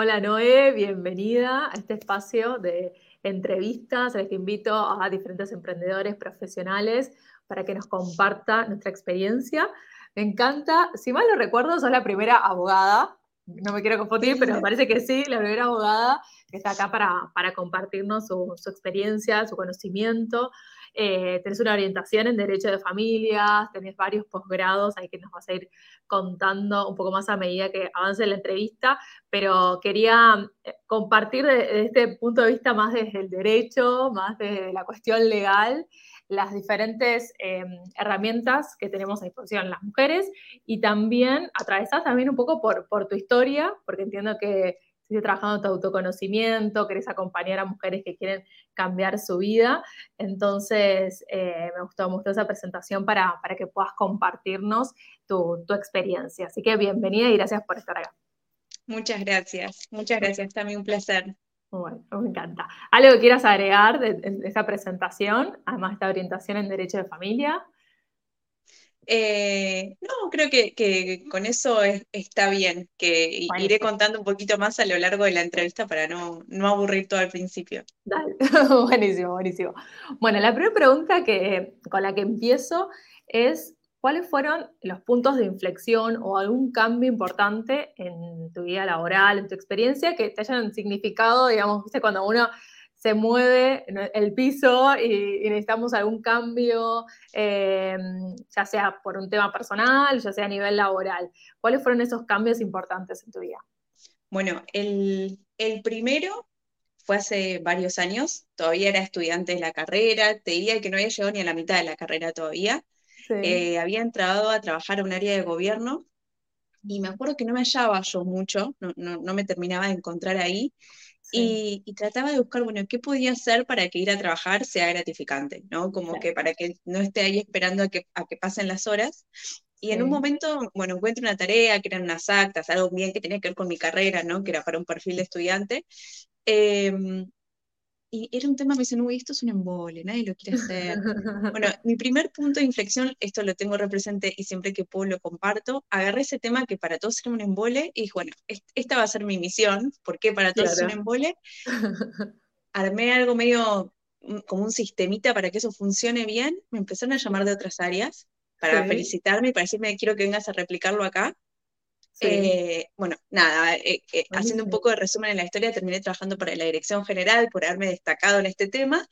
Hola Noé, bienvenida a este espacio de entrevistas que invito a diferentes emprendedores profesionales para que nos comparta nuestra experiencia. Me encanta, si mal no recuerdo, sos la primera abogada, no me quiero confundir, pero me parece que sí, la primera abogada que está acá para, para compartirnos su, su experiencia, su conocimiento. Eh, tenés una orientación en Derecho de Familias, tenés varios posgrados ahí que nos vas a ir contando un poco más a medida que avance la entrevista, pero quería eh, compartir desde este punto de vista más desde el derecho, más desde la cuestión legal, las diferentes eh, herramientas que tenemos a disposición las mujeres y también atravesadas también un poco por, tu historia, porque entiendo que estás trabajando tu autoconocimiento, querés acompañar a mujeres que quieren cambiar su vida. Entonces, eh, me gustó mucho esa presentación para, para que puedas compartirnos tu, tu, experiencia. Así que bienvenida y gracias por estar acá. Muchas gracias, muchas gracias, también un placer. Bueno, me encanta. ¿Algo que quieras agregar de, de esa presentación, además de esta orientación en Derecho de Familia? Eh, no, creo que, con eso está bien, que iré contando un poquito más a lo largo de la entrevista para no, aburrir todo al principio. Dale, buenísimo, buenísimo. Bueno, la primera pregunta que, con la que empiezo es, ¿cuáles fueron los puntos de inflexión o algún cambio importante en tu vida laboral, en tu experiencia, que te hayan significado, digamos, cuando uno se mueve el piso y, necesitamos algún cambio, eh, ya sea por un tema personal, ya sea a nivel laboral. ¿Cuáles fueron esos cambios importantes en tu vida? Bueno, el, primero fue hace varios años, todavía era estudiante de la carrera, te diría que no había llegado ni a la mitad de la carrera todavía. Eh, había entrado a trabajar a un área de gobierno y me acuerdo que no me hallaba yo mucho, no, no me terminaba de encontrar ahí. Y, trataba de buscar, bueno, qué podía hacer para que ir a trabajar sea gratificante, ¿no? Como que para que no esté ahí esperando a que, a que pasen las horas. Y en un momento, bueno, encuentro una tarea que eran unas actas, algo bien que tenía que ver con mi carrera, ¿no? Que era para un perfil de estudiante. Eh, y era un tema que me dicen, uy, esto es un embole, nadie lo quiere hacer. bueno, mi primer punto de inflexión, esto lo tengo represente y siempre que puedo lo comparto, agarré ese tema que para todos era un embole y dije, bueno, esta va a ser mi misión, ¿por qué para todos es un embole? Armé algo medio mm, como un sistemita para que eso funcione bien, me empezaron a llamar de otras áreas para felicitarme y para decirme, quiero que vengas a replicarlo acá. Eh, bueno, nada, eh, eh, haciendo un poco de resumen en la historia, terminé trabajando para la Dirección General por haberme destacado en este tema.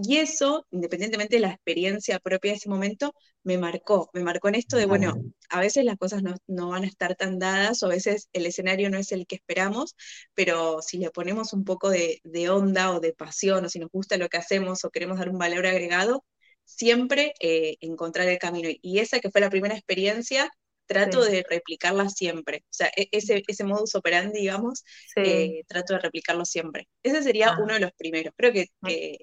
y eso, independientemente de la experiencia propia de ese momento, me marcó, me marcó en esto de, bueno, a veces las cosas no, no, van a estar tan dadas o a veces el escenario no es el que esperamos, pero si le ponemos un poco de, de onda o de pasión o si nos gusta lo que hacemos o queremos dar un valor agregado, siempre encontrar el camino. Y esa que fue la primera experiencia, trato de replicarla siempre. O sea, e-, ese, ese modus operandi, digamos, eh, trato de replicarlo siempre. Ese sería ah. uno de los primeros. Creo que, ah. que,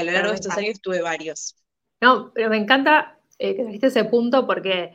a lo largo de estos años tuve varios. No, pero me encanta eh, que trajiste ese punto porque,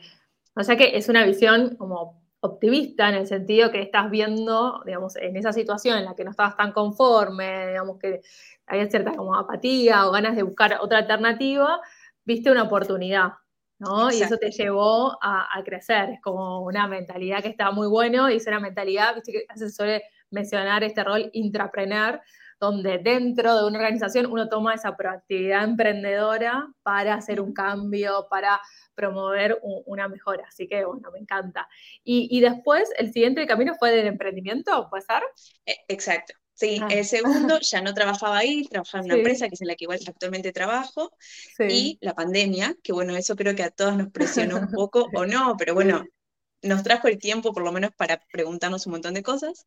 o sea que es una visión como optimista en el sentido que estás viendo, digamos, en esa situación en la que no estabas tan conforme, digamos que había cierta como apatía o ganas de buscar otra alternativa, viste una oportunidad. ¿No? Y eso te llevó a, crecer. Es como una mentalidad que está muy bueno y es una mentalidad, viste que se suele mencionar este rol intrapreneur, donde dentro de una organización uno toma esa proactividad emprendedora para hacer un cambio, para promover una mejora. Así que, bueno, me encanta. Y, y después, el siguiente camino fue del emprendimiento, ¿puede ser? E, exacto. Sí, ah. el segundo ya no trabajaba ahí, trabajaba en una empresa que es en la que igual actualmente trabajo, y la pandemia, que bueno, eso creo que a todos nos presionó un poco, o no, pero bueno, nos trajo el tiempo por lo menos para preguntarnos un montón de cosas.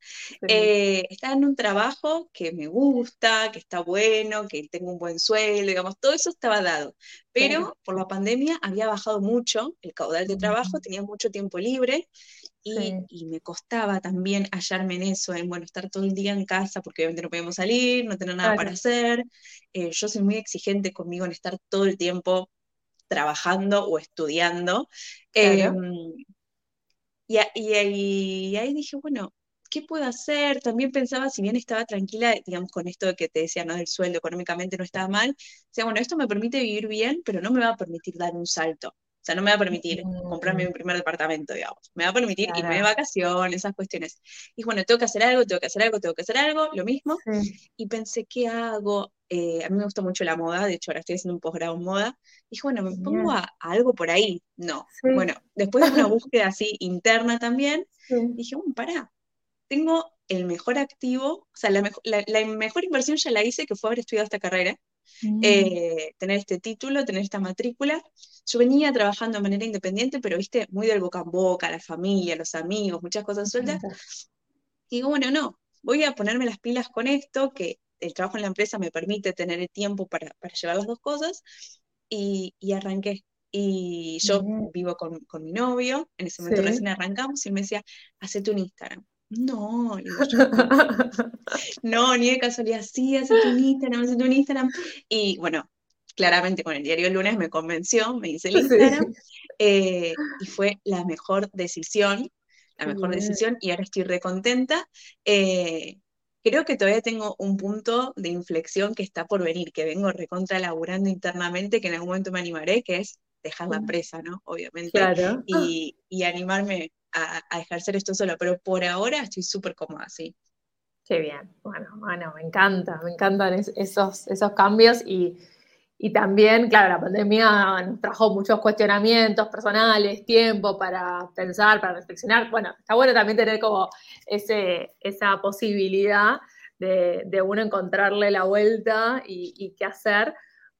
Eh, estaba en un trabajo que me gusta, que está bueno, que tengo un buen sueldo, digamos, todo eso estaba dado, pero por la pandemia había bajado mucho el caudal de trabajo, tenía mucho tiempo libre y, me costaba también hallarme en eso, en bueno, estar todo el día en casa, porque obviamente no podíamos salir, no tener nada para hacer. Eh, yo soy muy exigente conmigo en estar todo el tiempo trabajando o estudiando. Em, y, ahí dije, bueno, ¿qué puedo hacer? También pensaba, si bien estaba tranquila, digamos, con esto que te decía, ¿no? Del sueldo económicamente no estaba mal, decía, bueno, esto me permite vivir bien, pero no me va a permitir dar un salto. O sea, no me va a permitir comprarme mi primer departamento, digamos. Me va a permitir irme de vacaciones, esas cuestiones. Y bueno, tengo que hacer algo, tengo que hacer algo, tengo que hacer algo, lo mismo. Y pensé, ¿qué hago? Eh, a mí me gusta mucho la moda, de hecho ahora estoy haciendo un posgrado en moda. Y dije, bueno, me pongo a, algo por ahí. No. Bueno, después de una búsqueda así interna también, dije, bueno, pará, tengo el mejor activo, o sea, la, mejor inversión ya la hice, que fue haber estudiado esta carrera, mm. eh, tener este título, tener esta matrícula. Yo venía trabajando de manera independiente, pero viste, muy del boca en boca, la familia, los amigos, muchas cosas sueltas. Y digo, bueno, no, voy a ponerme las pilas con esto, que el trabajo en la empresa me permite tener el tiempo para, llevar las dos cosas, y, arranqué. Y yo vivo con, mi novio, en ese momento recién arrancamos, y él me decía, hacete un Instagram. No, no, ni de casualidad, sí, hace tu Instagram, hace tu Instagram. Y bueno, claramente con el diario el lunes me convenció, me hice el Instagram, eh, y fue la mejor decisión, la mejor decisión, y ahora estoy recontenta. Eh, creo que todavía tengo un punto de inflexión que está por venir, que vengo recontra laburando internamente, que en algún momento me animaré, que es dejar la presa, ¿no? Obviamente. Claro. Y, y animarme a, ejercer esto solo, pero por ahora estoy súper cómoda, sí. Qué bien, bueno, bueno, me encanta, me encantan esos, esos cambios y, también, claro, la pandemia nos trajo muchos cuestionamientos personales, tiempo para pensar, para reflexionar. Bueno, está bueno también tener como ese, esa posibilidad de, de uno encontrarle la vuelta y, y qué hacer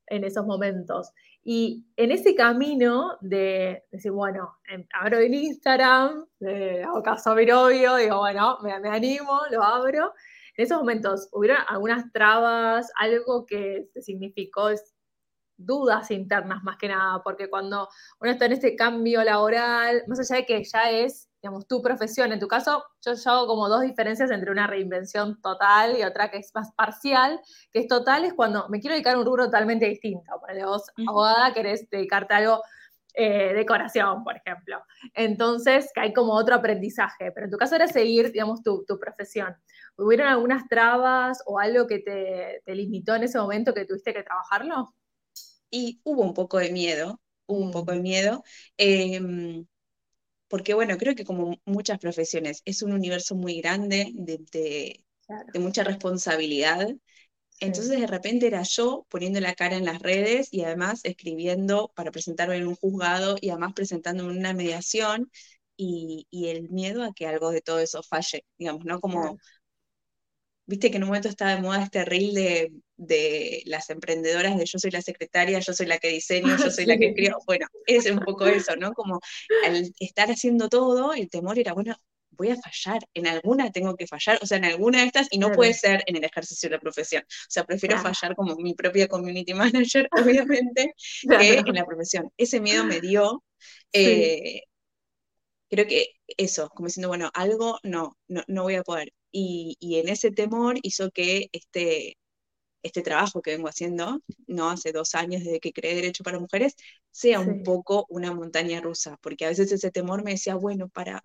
en esos momentos. Y en ese camino de decir, bueno, em, abro el Instagram, hago caso a mi novio, digo, bueno, me, animo, lo abro. En esos momentos, ¿hubieron algunas trabas, algo que significó dudas internas más que nada? Porque cuando uno está en este cambio laboral, más allá de que ya es digamos, tu profesión. En tu caso, yo, hago como dos diferencias entre una reinvención total y otra que es más parcial, que es total, es cuando me quiero dedicar a un rubro totalmente distinto. Por vos, abogada, querés dedicarte a algo eh, decoración, por ejemplo. Entonces, que hay como otro aprendizaje, pero en tu caso era seguir, digamos, tu, profesión. ¿Hubieron algunas trabas o algo que te, limitó en ese momento que tuviste que trabajarlo? Y hubo un poco de miedo, hubo un poco de mm. miedo. Em, porque bueno, creo que como muchas profesiones, es un universo muy grande de, mucha responsabilidad. Entonces de repente era yo poniendo la cara en las redes y además escribiendo para presentarme en un juzgado y además presentándome en una mediación y, el miedo a que algo de todo eso falle, digamos, ¿no? Como viste que en un momento estaba de moda este reel de, las emprendedoras de yo soy la secretaria, yo soy la que diseño, yo soy la que escribo. Bueno, es un poco eso, ¿no? Como al estar haciendo todo, el temor era, bueno, voy a fallar, en alguna tengo que fallar, o sea, en alguna de estas, y no puede ser en el ejercicio de la profesión. O sea, prefiero fallar como mi propia community manager, obviamente, que en la profesión. Ese miedo me dio. Eh, creo que eso, como diciendo, bueno, algo no, no, no voy a poder y, en ese temor hizo que este, este trabajo que vengo haciendo, no hace dos años desde que creé Derecho para Mujeres, sea un poco una montaña rusa, porque a veces ese temor me decía, bueno, para,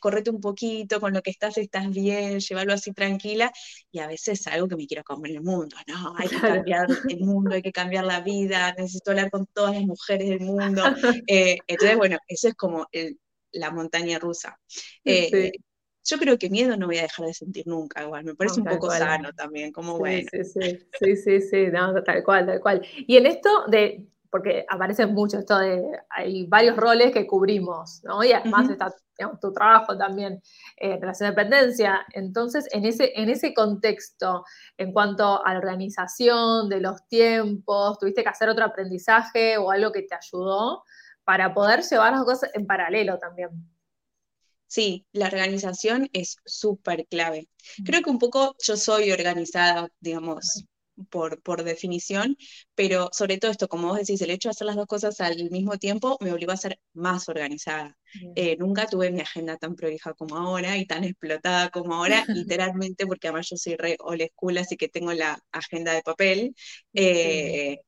correte un poquito, con lo que estás estás bien, llévalo así tranquila, y a veces es algo que me quiero comer el mundo, no, hay que cambiar el mundo, hay que cambiar la vida, necesito hablar con todas las mujeres del mundo. Eh, entonces, bueno, eso es como la montaña rusa. Eh, yo creo que miedo no voy a dejar de sentir nunca, igual, me parece un poco sano también, como bueno. Sí, sí, sí, sí, sí, tal cual, tal cual. Y en esto de, porque aparece mucho esto de, hay varios roles que cubrimos, ¿no? Y además está tu trabajo también eh, en relación de dependencia. Entonces, en ese, en ese contexto, en cuanto a la organización de los tiempos, ¿tuviste que hacer otro aprendizaje o algo que te ayudó para poder llevar las cosas en paralelo también? Sí, la organización es súper clave. Creo que un poco yo soy organizada, digamos, por, por, definición, pero sobre todo esto, como vos decís, el hecho de hacer las dos cosas al mismo tiempo me obligó a ser más organizada. Eh, nunca tuve mi agenda tan prolija como ahora y tan explotada como ahora, literalmente, porque además yo soy re old school, así que tengo la agenda de papel. Eh,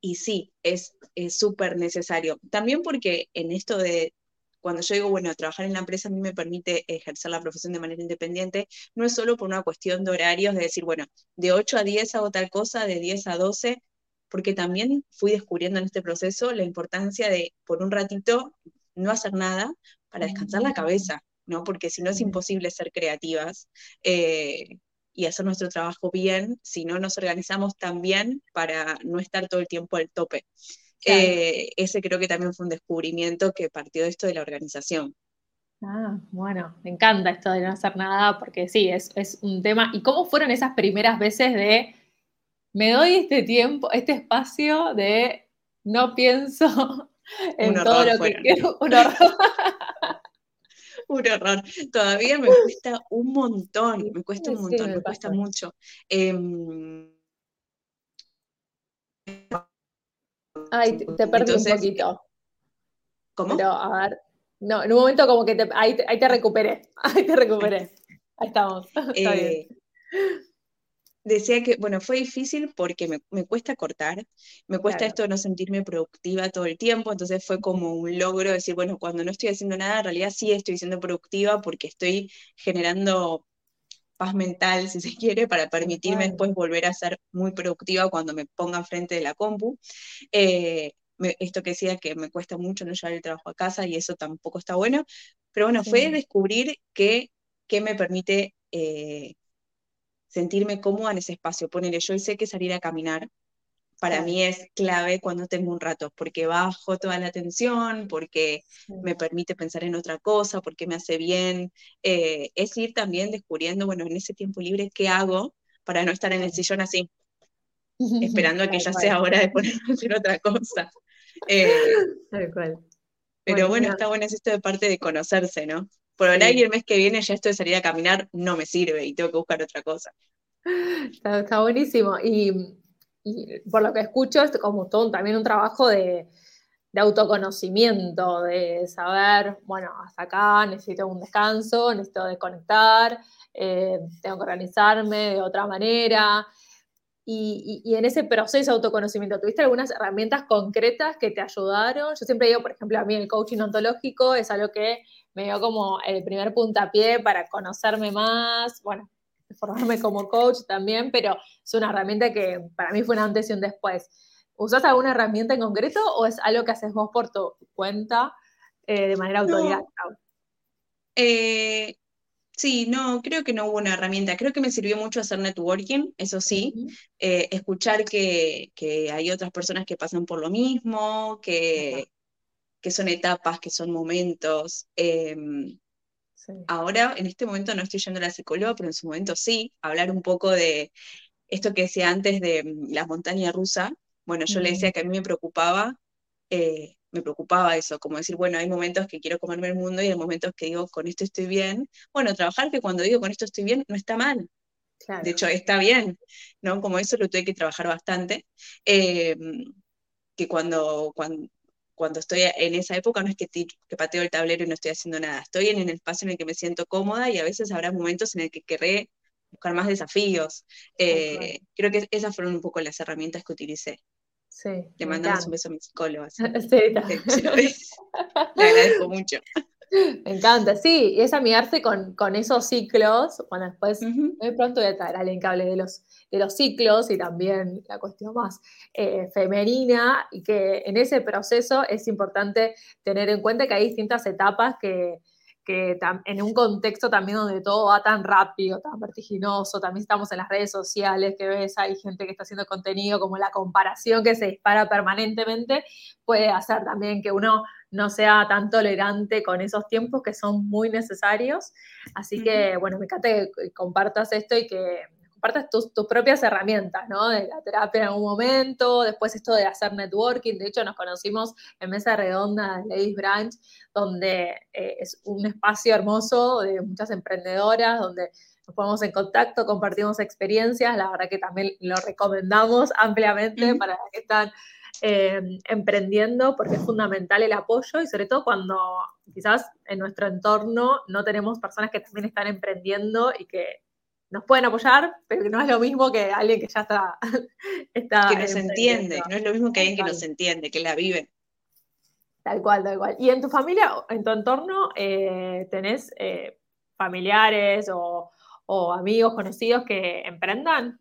y sí, es súper necesario. También porque en esto de cuando yo digo, bueno, trabajar en la empresa a mí me permite ejercer la profesión de manera independiente, no es solo por una cuestión de horarios, de decir, bueno, de 8 a 10 hago tal cosa, de 10 a 12, porque también fui descubriendo en este proceso la importancia de, por un ratito, no hacer nada para descansar la cabeza, ¿no? Porque si no es imposible ser creativas eh, y hacer nuestro trabajo bien si no nos organizamos tan bien para no estar todo el tiempo al tope. Eh, ese creo que también fue un descubrimiento que partió de esto de la organización. Ah, bueno, me encanta esto de no hacer nada porque sí, es, es un tema. ¿Y cómo fueron esas primeras veces de me doy este tiempo, este espacio de no pienso en todo lo que quiero? Un horror. Un horror. Todavía me cuesta un montón, me cuesta un montón, me, cuesta mucho. Em, Ay, te, perdí un poquito. ¿Cómo? Pero, a ver, no, en un momento como que te, ahí, ahí te recuperé, ahí te recuperé. Ahí estamos. Está bien. Decía que, bueno, fue difícil porque me, cuesta cortar, me cuesta esto de no sentirme productiva todo el tiempo, entonces fue como un logro decir, bueno, cuando no estoy haciendo nada, en realidad sí estoy siendo productiva porque estoy generando paz mental, si se quiere, para permitirme después volver a ser muy productiva cuando me ponga enfrente de la compu. Eh, esto que decía que me cuesta mucho no llevar el trabajo a casa y eso tampoco está bueno, pero bueno, fue descubrir que, me permite eh, sentirme cómoda en ese espacio. Ponerle, yo sé que salir a caminar para mí es clave cuando tengo un rato, porque bajo toda la tensión, porque me permite pensar en otra cosa, porque me hace bien. Eh, es ir también descubriendo, bueno, en ese tiempo libre, ¿qué hago para no estar en el sillón así? esperando a que ya sea hora de ponerme a hacer otra cosa. Eh, pero bueno, está bueno es esto de parte de conocerse, ¿no? Por ahora y el mes que viene ya esto de salir a caminar no me sirve y tengo que buscar otra cosa. Está, buenísimo. Y, por lo que escucho, es como todo también un trabajo de, autoconocimiento, de saber, bueno, hasta acá necesito un descanso, necesito desconectar, eh, tengo que organizarme de otra manera. Y, y, en ese proceso de autoconocimiento, ¿tuviste algunas herramientas concretas que te ayudaron? Yo siempre digo, por ejemplo, a mí el coaching ontológico es algo que me dio como el primer puntapié para conocerme más, bueno, formarme como coach también, pero es una herramienta que para mí fue una antes y un después. ¿Usás alguna herramienta en concreto o es algo que haces vos por tu cuenta eh, de manera autodidacta? Eh, sí, no, creo que no hubo una herramienta. Creo que me sirvió mucho hacer networking, eso sí. Eh, escuchar que, hay otras personas que pasan por lo mismo, que, que son etapas, que son momentos. Em, ahora, en este momento no estoy yendo a la psicóloga, pero en su momento sí, hablar un poco de esto que decía antes de mm, la montaña rusa. Bueno, yo le decía que a mí me preocupaba, eh, me preocupaba eso, como decir, bueno, hay momentos que quiero comerme el mundo y hay momentos que digo, con esto estoy bien. Bueno, trabajar que cuando digo con esto estoy bien, no está mal. De hecho, está bien, ¿no? Como eso lo tuve que trabajar bastante. Em, que cuando, cuando, cuando estoy en esa época no es que, que pateo el tablero y no estoy haciendo nada, estoy en el espacio en el que me siento cómoda y a veces habrá momentos en el que querré buscar más desafíos. Eh, creo que esas fueron un poco las herramientas que utilicé. Sí, Le mandamos un beso a mi psicóloga. Sí, Le agradezco mucho. Me encanta, sí, y es amigarse con, con esos ciclos. Bueno, después muy pronto voy a traer al encable de los, de los ciclos y también la cuestión más eh, femenina, y que en ese proceso es importante tener en cuenta que hay distintas etapas que, que en un contexto también donde todo va tan rápido, tan vertiginoso, también estamos en las redes sociales, que ves, hay gente que está haciendo contenido, como la comparación que se dispara permanentemente, puede hacer también que uno no sea tan tolerante con esos tiempos que son muy necesarios. Así que, bueno, me encanta que compartas esto y que compartas tus, propias herramientas, ¿no? De la terapia en algún momento, después esto de hacer networking. De hecho, nos conocimos en Mesa Redonda de Ladies Branch, donde eh, es un espacio hermoso de muchas emprendedoras, donde nos ponemos en contacto, compartimos experiencias. La verdad que también lo recomendamos ampliamente para las que están Em, emprendiendo porque es fundamental el apoyo y sobre todo cuando quizás en nuestro entorno no tenemos personas que también están emprendiendo y que nos pueden apoyar, pero que no es lo mismo que alguien que ya está... está que nos entiende, no es lo mismo que alguien que nos entiende, que la vive. Tal cual, tal cual. ¿Y en tu familia, en tu entorno, eh, tenés eh, familiares o, amigos conocidos que emprendan?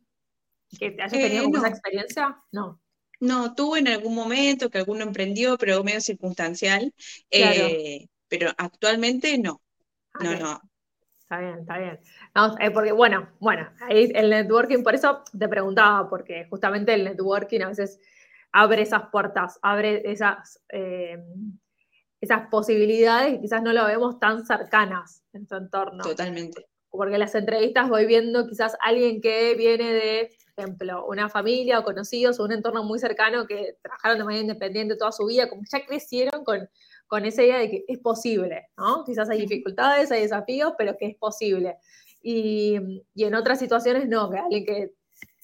¿Que te hayas tenido eh, esa experiencia? No. No, tuve en algún momento que alguno emprendió, pero medio circunstancial. Eh, pero actualmente no. No, no. Está bien, está bien. Eh, porque, bueno, bueno, ahí el networking, por eso te preguntaba, porque justamente el networking a veces abre esas puertas, abre esas, eh, esas posibilidades y quizás no lo vemos tan cercanas en tu entorno. Totalmente. Porque en las entrevistas voy viendo quizás alguien que viene de, por ejemplo, una familia o conocidos o un entorno muy cercano que trabajaron de manera independiente toda su vida, como que ya crecieron con con esa idea de que es posible, ¿no? Quizás hay dificultades, hay desafíos, pero que es posible. Y, en otras situaciones no, que alguien que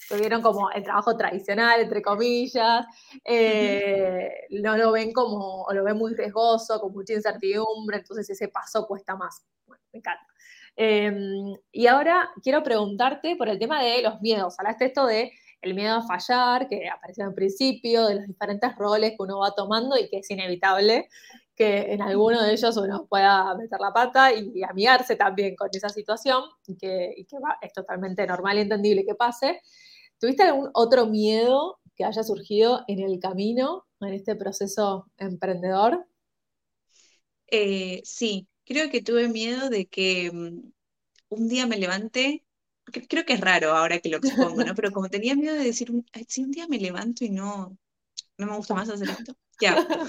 tuvieron como el trabajo tradicional, entre comillas, eh, no lo ven como, o lo ven muy riesgoso, con mucha incertidumbre, entonces ese paso cuesta más. Bueno, me encanta. Em, y ahora quiero preguntarte por el tema de los miedos. Hablaste esto de el miedo a fallar, que apareció en principio, de los diferentes roles que uno va tomando y que es inevitable que en alguno de ellos uno pueda meter la pata y, amigarse también con esa situación y que, es totalmente normal y entendible que pase. ¿Tuviste algún otro miedo que haya surgido en el camino, en este proceso emprendedor? Eh, sí, creo que tuve miedo de que mm, un día me levante, creo que es raro ahora que lo expongo, ¿no? Pero como tenía miedo de decir, si un día me levanto y no, no me gusta más hacer esto, ¿qué hago?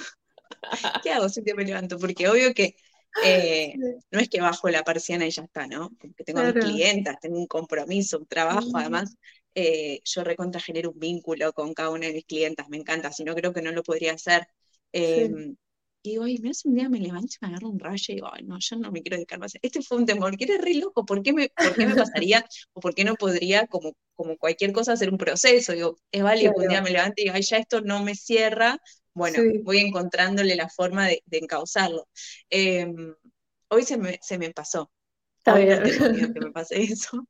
¿Qué hago si te me levanto? Porque obvio que eh, no es que bajo la persiana y ya está, ¿no? Porque tengo mis clientas, tengo un compromiso, un trabajo, además eh, yo recontra genero un vínculo con cada una de mis clientas, me encanta, si no creo que no lo podría hacer. Em, y digo, ay, me hace un día me levanto y me agarro un rayo y digo, ay, no, yo no me quiero dedicar más. Este fue un temor, que era re loco, ¿por qué me, por qué me pasaría o por qué no podría, como, como cualquier cosa, hacer un proceso? Digo, es válido que un día me levante y diga, ay, ya esto no me cierra, bueno, voy encontrándole la forma de, encauzarlo. Em, hoy se me, pasó. Está bien. que me pase eso.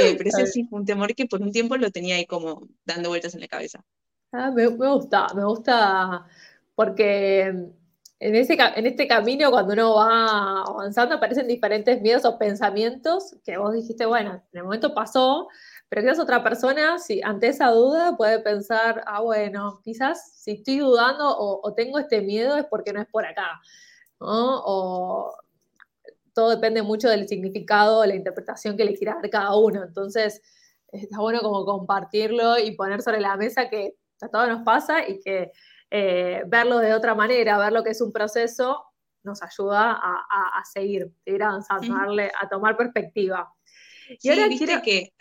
Eh, pero ese sí fue un temor que por un tiempo lo tenía ahí como dando vueltas en la cabeza. Ah, me, gusta, me gusta porque en, ese, en este camino, cuando uno va avanzando, aparecen diferentes miedos o pensamientos que vos dijiste, bueno, en el momento pasó, pero quizás otra persona, si ante esa duda puede pensar, ah, bueno, quizás si estoy dudando o, tengo este miedo es porque no es por acá, ¿no? O todo depende mucho del significado, la interpretación que le quiera dar cada uno. Entonces, está bueno como compartirlo y poner sobre la mesa que a todos nos pasa y que eh, verlo de otra manera, ver lo que es un proceso, nos ayuda a, seguir, seguir avanzando, a tomar perspectiva. Y ahora viste que,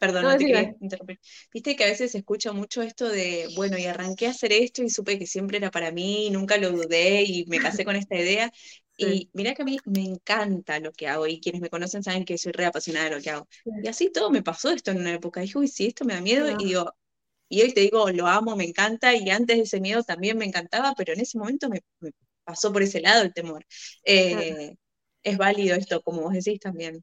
perdón, no, te quería interrumpir. Viste que a veces se escucha mucho esto de, bueno, y arranqué a hacer esto y supe que siempre era para mí, nunca lo dudé y me casé con esta idea. Y mira que a mí me encanta lo que hago y quienes me conocen saben que soy re apasionada de lo que hago. Y así todo me pasó esto en una época. Dije, uy, sí, esto me da miedo. Y digo, y hoy te digo, lo amo, me encanta. Y antes de ese miedo también me encantaba, pero en ese momento me, pasó por ese lado el temor. Eh, es válido esto, como vos decís también.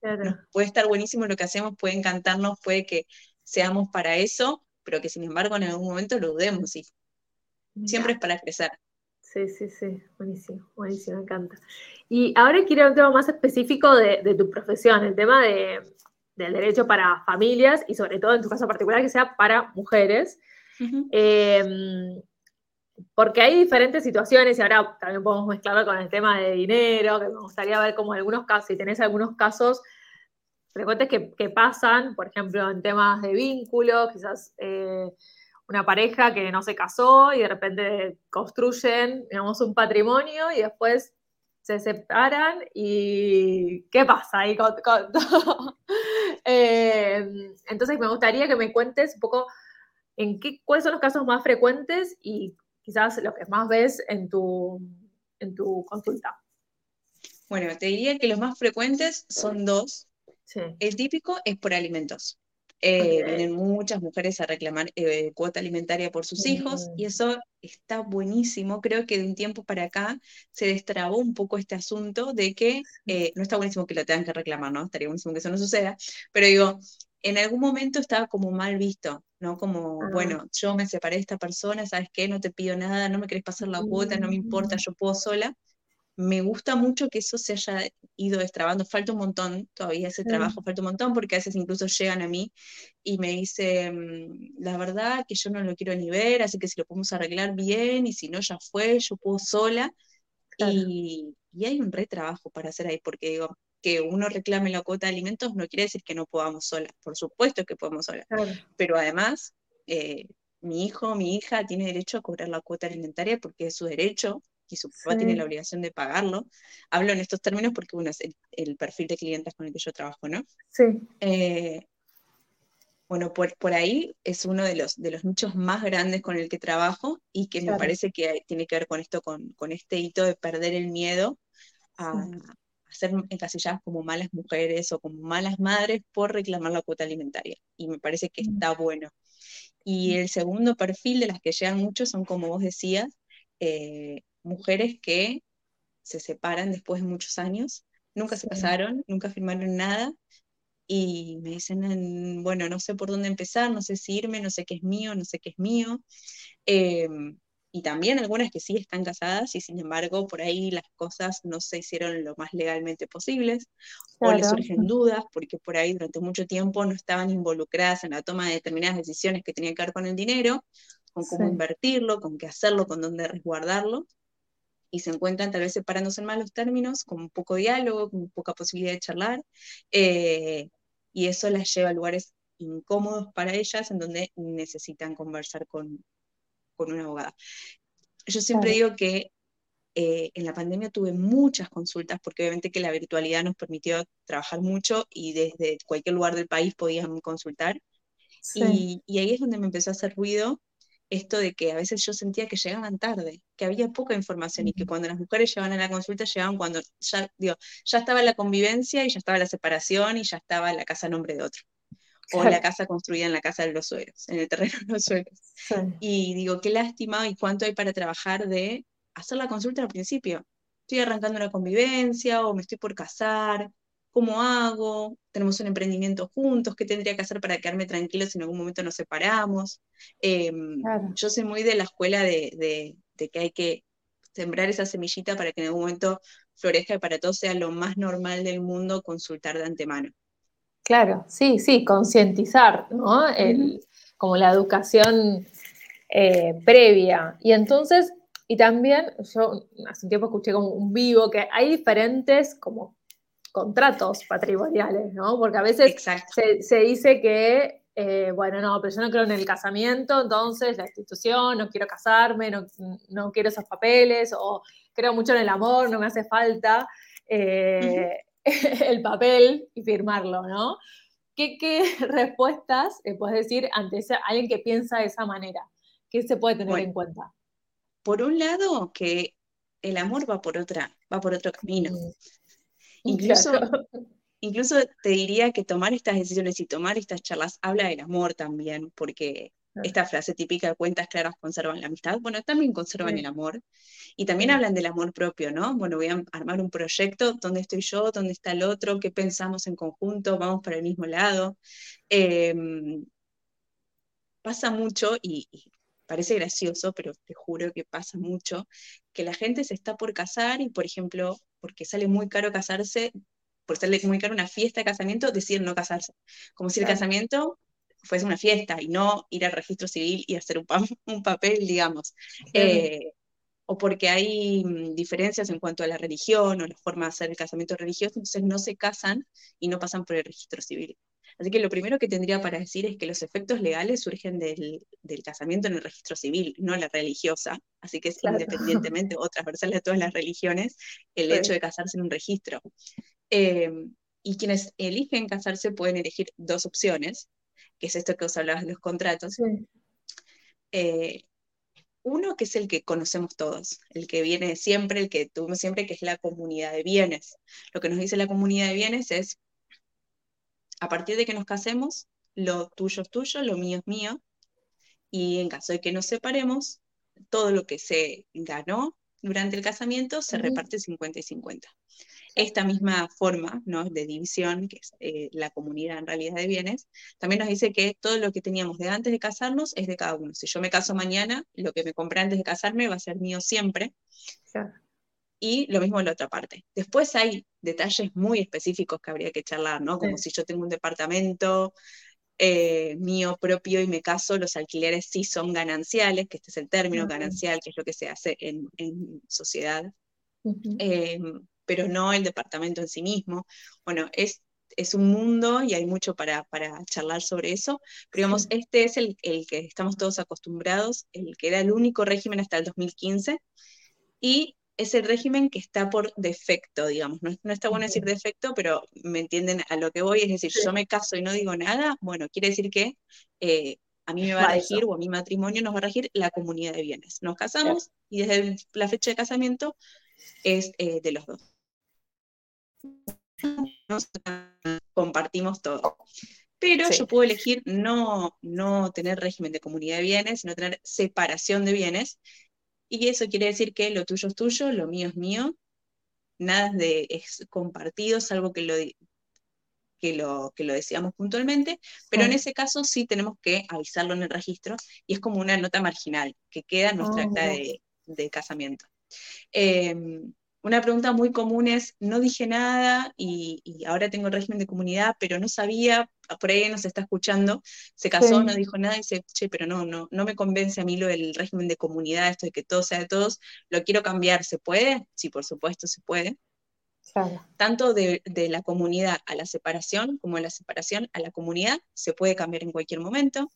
puede estar buenísimo lo que hacemos, puede encantarnos, puede que seamos para eso, pero que sin embargo en algún momento lo dudemos y siempre es para crecer. Sí, sí, sí, buenísimo, buenísimo, me encanta. Y ahora quiero un tema más específico de, tu profesión, el tema de, del derecho para familias y sobre todo en tu caso particular que sea para mujeres porque hay diferentes situaciones y ahora también podemos mezclarlo con el tema de dinero, que me gustaría ver como algunos casos, si tenés algunos casos frecuentes que, pasan, por ejemplo, en temas de vínculo, quizás eh, una pareja que no se casó y de repente construyen, digamos, un patrimonio y después se separan y ¿qué pasa ahí con, eh, entonces me gustaría que me cuentes un poco en qué, cuáles son los casos más frecuentes y quizás lo que más ves en tu, en tu consulta? Bueno, te diría que los más frecuentes son dos. El típico es por alimentos. Eh, vienen muchas mujeres a reclamar eh, cuota alimentaria por sus hijos y eso está buenísimo. Creo que de un tiempo para acá se destrabó un poco este asunto de que eh, no está buenísimo que lo tengan que reclamar, ¿no? Estaría buenísimo que eso no suceda, pero digo, en algún momento estaba como mal visto, ¿no? Como, ah. bueno, yo me separé de esta persona, ¿sabes qué? No te pido nada, no me querés pasar la cuota, no me importa, mm. yo puedo sola. me gusta mucho que eso se haya ido destrabando. Falta un montón, todavía ese trabajo falta un montón, porque a veces incluso llegan a mí y me dicen, la verdad que yo no lo quiero ni ver, así que si lo podemos arreglar bien, y si no, ya fue, yo puedo sola. Y, y, hay un retrabajo para hacer ahí, porque digo, que uno reclame la cuota de alimentos no quiere decir que no podamos sola, por supuesto que podemos sola, pero además... Eh, mi hijo, mi hija tiene derecho a cobrar la cuota alimentaria porque es su derecho, y su papá tiene la obligación de pagarlo. Hablo en estos términos porque, es el, perfil de clientes con el que yo trabajo, ¿no? Sí. Eh, bueno, por, por, ahí es uno de los, de los nichos más grandes con el que trabajo y que me parece que tiene que ver con esto, con, con este hito de perder el miedo a, a, ser encasilladas como malas mujeres o como malas madres por reclamar la cuota alimentaria. Y me parece que está bueno. Y el segundo perfil de las que llegan muchos son, como vos decías, eh, mujeres que se separan después de muchos años, nunca se casaron, nunca firmaron nada, y me dicen, bueno, no sé por dónde empezar, no sé si irme, no sé qué es mío, no sé qué es mío. Em, y también algunas que sí están casadas y sin embargo por ahí las cosas no se hicieron lo más legalmente posibles o les surgen dudas porque por ahí durante mucho tiempo no estaban involucradas en la toma de determinadas decisiones que tenían que ver con el dinero, con cómo invertirlo, con qué hacerlo, con dónde resguardarlo y se encuentran tal vez separándose en malos términos, con poco diálogo, con poca posibilidad de charlar, eh, y eso las lleva a lugares incómodos para ellas en donde necesitan conversar con, con una abogada. Yo siempre digo que eh, en la pandemia tuve muchas consultas porque obviamente que la virtualidad nos permitió trabajar mucho y desde cualquier lugar del país podían consultar. Y, y, ahí es donde me empezó a hacer ruido esto de que a veces yo sentía que llegaban tarde, que había poca información y que cuando las mujeres llegaban a la consulta llegaban cuando ya, digo, ya estaba la convivencia y ya estaba la separación y ya estaba la casa a nombre de otro. O la casa construida en la casa de los suegros, en el terreno de los suegros. Y digo, qué lástima y cuánto hay para trabajar de hacer la consulta al principio. Estoy arrancando una convivencia o me estoy por casar, ¿cómo hago? Tenemos un emprendimiento juntos, ¿qué tendría que hacer para quedarme tranquilo si en algún momento nos separamos? Em, yo soy muy de la escuela de, que hay que sembrar esa semillita para que en algún momento florezca y para todos sea lo más normal del mundo consultar de antemano. Claro, sí, sí, concientizar, ¿no? como la educación eh, previa. Y entonces, y también, yo hace un tiempo escuché como un vivo que hay diferentes como contratos patrimoniales, ¿no? Porque a veces se, dice que, eh, bueno, no, pero yo no creo en el casamiento, entonces la institución, no quiero casarme, no, quiero esos papeles, o creo mucho en el amor, no me hace falta eh, el papel y firmarlo, ¿no? ¿Qué, respuestas eh, puedes decir ante alguien que piensa de esa manera? ¿Qué se puede tener en cuenta? Por un lado, que el amor va por otra, va por otro camino. Mm. Incluso, incluso te diría que tomar estas decisiones y tomar estas charlas habla del amor también, porque esta frase típica de cuentas claras conservan la amistad, bueno, también conservan el amor. Y también hablan del amor propio, ¿no? Bueno, voy a armar un proyecto, ¿dónde estoy yo? ¿Dónde está el otro? ¿Qué pensamos en conjunto? ¿Vamos para el mismo lado? Em, pasa mucho y, parece gracioso, pero te juro que pasa mucho, que la gente se está por casar y, por ejemplo, porque sale muy caro casarse, por sale muy caro una fiesta de casamiento, deciden no casarse. Como si el casamiento fuese una fiesta y no ir al registro civil y hacer un, un papel, digamos. Eh, o porque hay mm, diferencias en cuanto a la religión o la forma de hacer el casamiento religioso, entonces no se casan y no pasan por el registro civil. Así que lo primero que tendría para decir es que los efectos legales surgen del, casamiento en el registro civil, no la religiosa. Así que es independientemente o transversal de todas las religiones el hecho de casarse en un registro. Em, y quienes eligen casarse pueden elegir dos opciones, que es esto que os hablabas de los contratos. Eh, uno que es el que conocemos todos, el que viene siempre, el que tuvimos siempre, que es la comunidad de bienes. Lo que nos dice la comunidad de bienes es a partir de que nos casemos, lo tuyo es tuyo, lo mío es mío, y en caso de que nos separemos, todo lo que se ganó durante el casamiento se reparte 50 y 50. Esta misma forma ¿no? de división, que es eh, la comunidad en realidad de bienes, también nos dice que todo lo que teníamos de antes de casarnos es de cada uno. Si yo me caso mañana, lo que me compré antes de casarme va a ser mío siempre. y lo mismo en la otra parte. Después hay detalles muy específicos que habría que charlar, ¿no? Como si yo tengo un departamento eh, mío propio y me caso, los alquileres sí son gananciales, que este es el término ganancial, que es lo que se hace en, sociedad, eh, pero no el departamento en sí mismo. Bueno, es, es un mundo y hay mucho para, para charlar sobre eso, pero digamos, este es el, el que estamos todos acostumbrados, el que era el único régimen hasta el 2015, y es el régimen que está por defecto, digamos. No, está bueno decir defecto, pero me entienden a lo que voy. Es decir, yo me caso y no digo nada, bueno, quiere decir que eh, a mí me va a regir o a mi matrimonio nos va a regir la comunidad de bienes. Nos casamos y desde la fecha de casamiento es eh, de los dos. Nos compartimos todo. Pero yo puedo elegir no, no tener régimen de comunidad de bienes, sino tener separación de bienes y eso quiere decir que lo tuyo es tuyo, lo mío es mío, nada de, es compartido, salvo que lo, que lo, que lo decíamos puntualmente, pero en ese caso sí tenemos que avisarlo en el registro y es como una nota marginal que queda en nuestra acta de, de, casamiento. Em, una pregunta muy común es, no dije nada y, ahora tengo el régimen de comunidad, pero no sabía, por ahí nos está escuchando, se casó, no dijo nada y dice, che, pero no, no, no me convence a mí lo del régimen de comunidad, esto de que todo sea de todos, lo quiero cambiar, ¿se puede? Sí, por supuesto, se puede. Tanto de, la comunidad a la separación como de la separación a la comunidad, se puede cambiar en cualquier momento.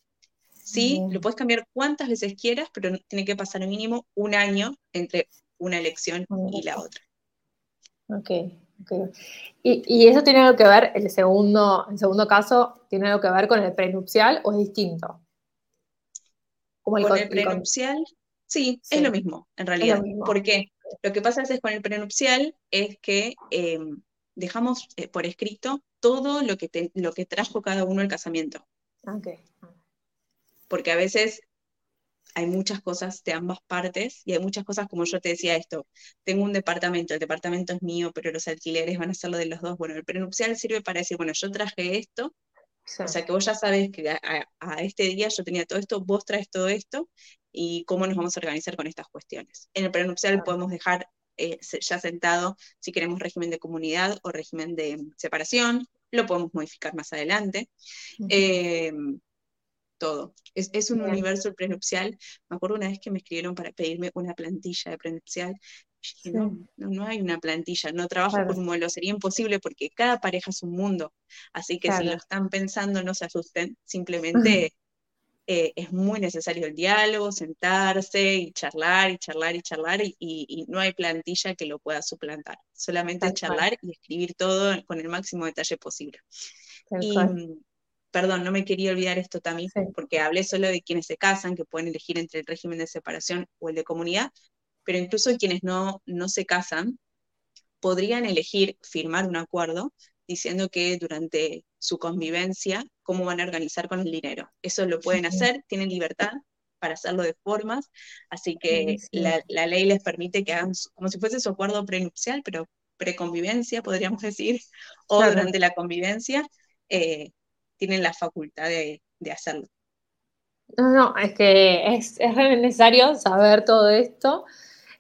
Sí, lo puedes cambiar cuantas veces quieras, pero tiene que pasar mínimo un año entre una elección y la otra. Ok, ok. ¿Y, eso tiene algo que ver, el segundo, el segundo caso, tiene algo que ver con el prenupcial o es distinto? con el prenupcial, sí, es lo mismo, en realidad. ¿Por qué? Lo que pasa es con el prenupcial es que em, dejamos eh, por escrito todo lo que, lo que trajo cada uno el casamiento. Okay. Porque a veces hay muchas cosas de ambas partes y hay muchas cosas, como yo te decía esto, tengo un departamento, el departamento es mío, pero los alquileres van a ser lo de los dos. Bueno, el prenupcial sirve para decir, bueno, yo traje esto, o sea que vos ya sabes que a, este día yo tenía todo esto, vos traes todo esto y cómo nos vamos a organizar con estas cuestiones. En el prenupcial podemos dejar eh, ya sentado si queremos régimen de comunidad o régimen de separación, lo podemos modificar más adelante todo. Es, un universo prenupcial. Me acuerdo una vez que me escribieron para pedirme una plantilla de prenupcial. no, no, hay una plantilla, no trabajo con un modelo, sería imposible porque cada pareja es un mundo. Así que si lo están pensando, no se asusten, simplemente eh, es muy necesario el diálogo, sentarse y charlar y charlar y charlar y, no hay plantilla que lo pueda suplantar. Solamente charlar y escribir todo con el máximo detalle posible. y, perdón, no me quería olvidar esto también, porque hablé solo de quienes se casan, que pueden elegir entre el régimen de separación o el de comunidad, pero incluso quienes no, no se casan podrían elegir firmar un acuerdo diciendo que durante su convivencia, cómo van a organizar con el dinero. Eso lo pueden hacer, tienen libertad para hacerlo de formas, así que la, ley les permite que hagan como si fuese su acuerdo prenupcial, pero preconvivencia, podríamos decir, o durante la convivencia, eh, tienen la facultad de, hacerlo. No, no, es que es, necesario saber todo esto,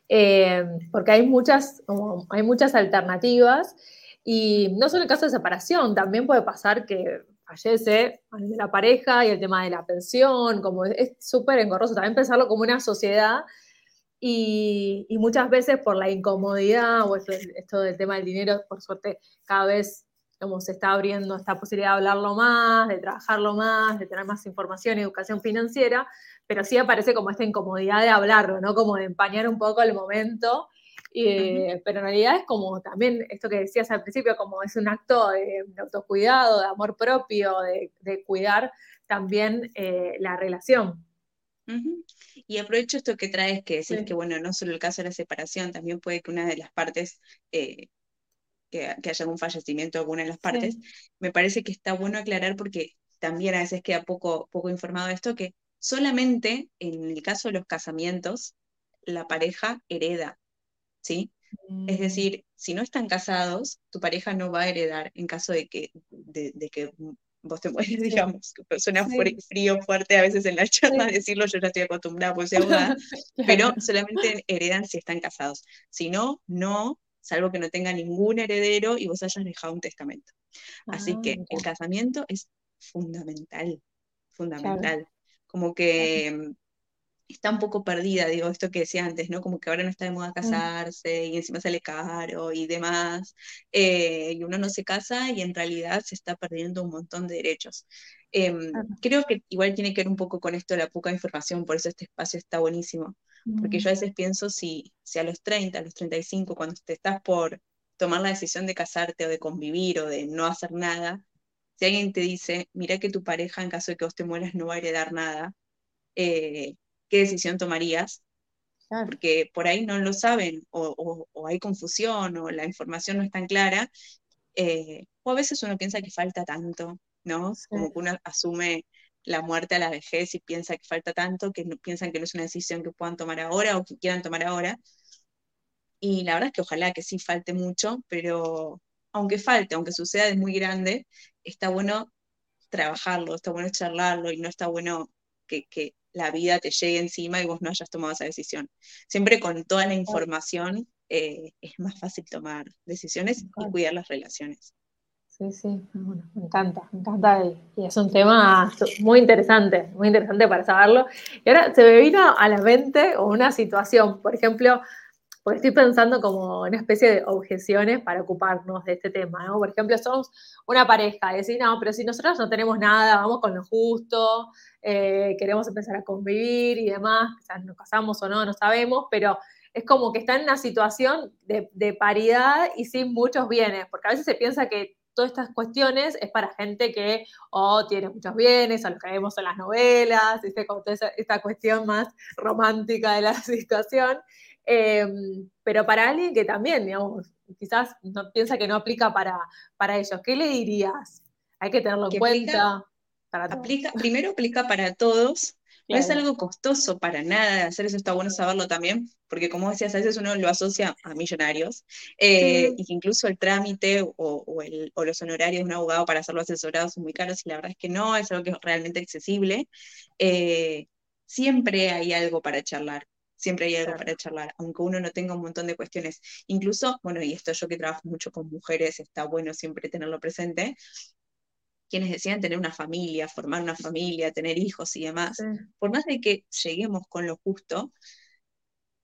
eh, porque hay muchas, hay muchas alternativas, y no solo el caso de separación, también puede pasar que fallece la pareja y el tema de la pensión, como es súper engorroso, también pensarlo como una sociedad, y, y, muchas veces por la incomodidad o esto del tema del dinero, por suerte cada vez como se está abriendo esta posibilidad de hablarlo más, de trabajarlo más, de tener más información y educación financiera, pero sí aparece como esta incomodidad de hablarlo, ¿no? Como de empañar un poco el momento. Pero en realidad es como también esto que decías al principio, como es un acto de, autocuidado, de amor propio, de, cuidar también eh, la relación. Y aprovecho esto que traes, que decís que, bueno, no solo el caso de la separación, también puede que una de las partes eh, que, haya algún fallecimiento de alguna de las partes, me parece que está bueno aclarar porque también a veces queda poco, poco informado de esto, que solamente en el caso de los casamientos, la pareja hereda, ¿sí? Es mm. decir, si no están casados, tu pareja no va a heredar en caso de que, de, que vos te mueres, digamos. Suena frío, fuerte a veces en la charla decirlo, yo ya estoy acostumbrada pues soy abogada, pero solamente heredan si están casados. Si no, no, salvo que no tenga ningún heredero y vos hayas dejado un testamento. Así ah, que el casamiento es fundamental, fundamental. Como que está un poco perdida, digo, esto que decía antes, ¿no? Como que ahora no está de moda mm. casarse y encima sale caro y demás, eh, y uno no se casa y en realidad se está perdiendo un montón de derechos. Em, creo que igual tiene que ver un poco con esto de la poca información, por eso este espacio está buenísimo, porque yo a mm. veces pienso si, si a los 30, a los 35, cuando te estás por tomar la decisión de casarte o de convivir o de no hacer nada, si alguien te dice, mira que tu pareja en caso de que vos te mueras no va a heredar nada, eh, qué decisión tomarías, porque por ahí no lo saben, o, hay confusión, o la información no es tan clara, eh, o a veces uno piensa que falta tanto, ¿no? Como que uno asume la muerte a la vejez y piensa que falta tanto, que no, piensan que no es una decisión que puedan tomar ahora o que quieran tomar ahora. Y la verdad es que ojalá que sí falte mucho, pero aunque falte, aunque suceda de muy grande, está bueno trabajarlo, está bueno charlarlo y no está bueno que, que la vida te llegue encima y vos no hayas tomado esa decisión. Siempre con toda la información eh, es más fácil tomar decisiones y cuidar las relaciones. Sí, sí, me encanta, me encanta y, es un tema muy interesante, muy interesante para saberlo. Y ahora se me vino a la mente una situación, por ejemplo, porque estoy pensando como una especie de objeciones para ocuparnos de este tema, ¿no? Por ejemplo, somos una pareja y decir, no, pero si nosotros no tenemos nada, vamos con lo justo, eh, queremos empezar a convivir y demás, quizás nos casamos o no, no sabemos, pero es como que está en una situación de, paridad y sin muchos bienes, porque a veces se piensa que todas estas cuestiones es para gente que o oh, tiene muchos bienes, o lo que vemos en las novelas. Como toda esta cuestión más romántica de la situación. Em, pero para alguien que también, digamos, quizás no, piensa que no aplica para, para ellos, ¿qué le dirías? Hay que tenerlo en cuenta. aplica, primero aplica para todos. No es algo costoso para nada hacer eso, está bueno saberlo también, porque como decías, a veces uno lo asocia a millonarios, eh, y que incluso el trámite o, el, o, los honorarios de un abogado para hacerlo asesorado son muy caros, y la verdad es que no, es algo que es realmente accesible. Eh, siempre hay algo para charlar siempre hay algo para charlar, aunque uno no tenga un montón de cuestiones. Incluso, bueno, y esto yo que trabajo mucho con mujeres, está bueno siempre tenerlo presente, quienes decían tener una familia, formar una familia, tener hijos y demás, por más de que lleguemos con lo justo,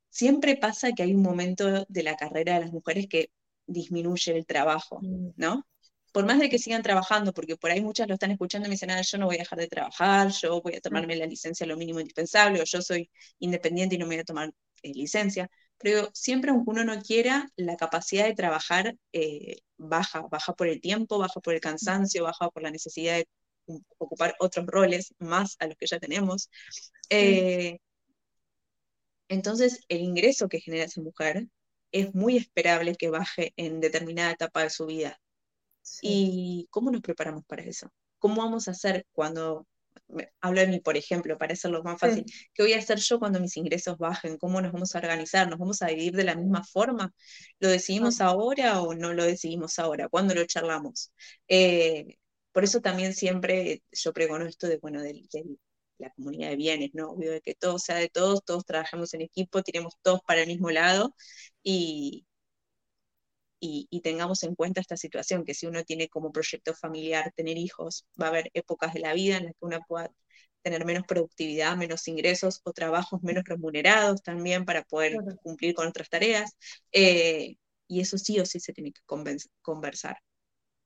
siempre pasa que hay un momento de la carrera de las mujeres que disminuye el trabajo. ¿no? por más de que sigan trabajando, porque por ahí muchas lo están escuchando y me dicen, ah, yo no voy a dejar de trabajar, yo voy a tomarme la licencia lo mínimo indispensable, o yo soy independiente y no me voy a tomar eh, licencia. Pero siempre, aunque uno no quiera, la capacidad de trabajar eh, baja, baja por el tiempo, baja por el cansancio, baja por la necesidad de ocupar otros roles más a los que ya tenemos. Eh, entonces, el ingreso que genera esa mujer es muy esperable que baje en determinada etapa de su vida. ¿Y cómo nos preparamos para eso? ¿Cómo vamos a hacer cuando, hablo de mí, por ejemplo, para hacerlo más fácil, ¿qué voy a hacer yo cuando mis ingresos bajen? ¿Cómo nos vamos a organizar? ¿Nos vamos a dividir de la misma forma? ¿Lo decidimos ahora o no lo decidimos ahora? ¿Cuándo lo charlamos? Eh, por eso también siempre yo pregono esto de, bueno, de, la comunidad de bienes, ¿no? Obvio de que todo sea de todos, todos trabajamos en equipo, tiremos todos para el mismo lado y, y, tengamos en cuenta esta situación, que si uno tiene como proyecto familiar tener hijos, va a haber épocas de la vida en las que uno pueda tener menos productividad, menos ingresos o trabajos menos remunerados también para poder cumplir con otras tareas. Eh, y eso sí o sí se tiene que conversar.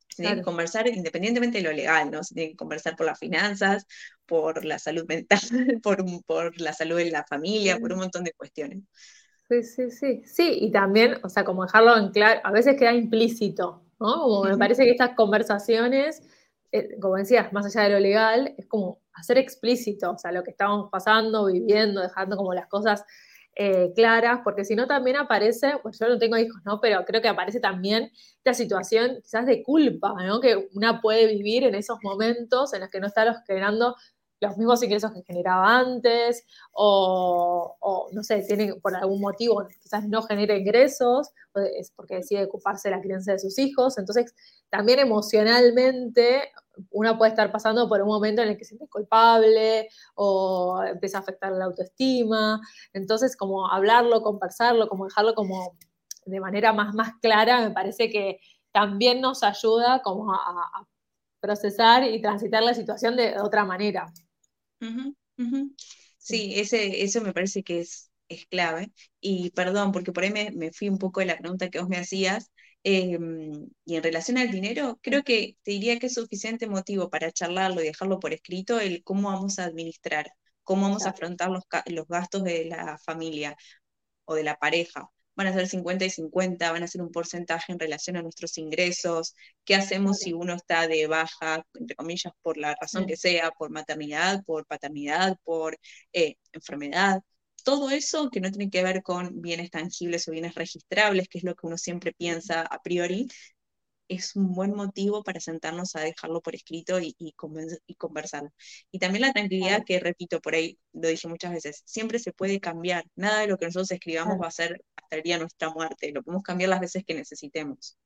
Se tiene que conversar independientemente de lo legal, ¿no? Se tiene que conversar por las finanzas, por la salud mental, por, por la salud de la familia, por un montón de cuestiones. Sí, sí, sí. Sí, y también, o sea, como dejarlo en claro, a veces queda implícito, ¿no? Como me parece que estas conversaciones, eh, como decías, más allá de lo legal, es como hacer explícito, o sea, lo que estamos pasando, viviendo, dejando como las cosas eh, claras, porque si no también aparece, pues yo no tengo hijos, ¿no? Pero creo que aparece también esta situación quizás de culpa, ¿no? Que una puede vivir en esos momentos en los que no está los generando los mismos ingresos que generaba antes, o, no sé, tiene por algún motivo quizás no genera ingresos, es porque decide ocuparse de la crianza de sus hijos. Entonces, también emocionalmente, una puede estar pasando por un momento en el que se siente culpable o empieza a afectar la autoestima. Entonces, como hablarlo, conversarlo, como dejarlo como de manera más, más clara, me parece que también nos ayuda como a, procesar y transitar la situación de otra manera. Sí, ese, eso me parece que es, es clave. Y perdón, porque por ahí me, me, fui un poco de la pregunta que vos me hacías, Em, y en relación al dinero, creo que te diría que es suficiente motivo para charlarlo y dejarlo por escrito el cómo vamos a administrar, cómo vamos a afrontar los, los gastos de la familia o de la pareja. Van a ser 50 y 50, van a ser un porcentaje en relación a nuestros ingresos, qué hacemos si uno está de baja, entre comillas, por la razón que sea, por maternidad, por paternidad, por eh, enfermedad. Todo eso que no tiene que ver con bienes tangibles o bienes registrables, que es lo que uno siempre piensa a priori, es un buen motivo para sentarnos a dejarlo por escrito y, y, conversarlo. Y también la tranquilidad que, repito, por ahí lo dije muchas veces, siempre se puede cambiar. Nada de lo que nosotros escribamos va a ser hasta el día de nuestra muerte. Lo podemos cambiar las veces que necesitemos.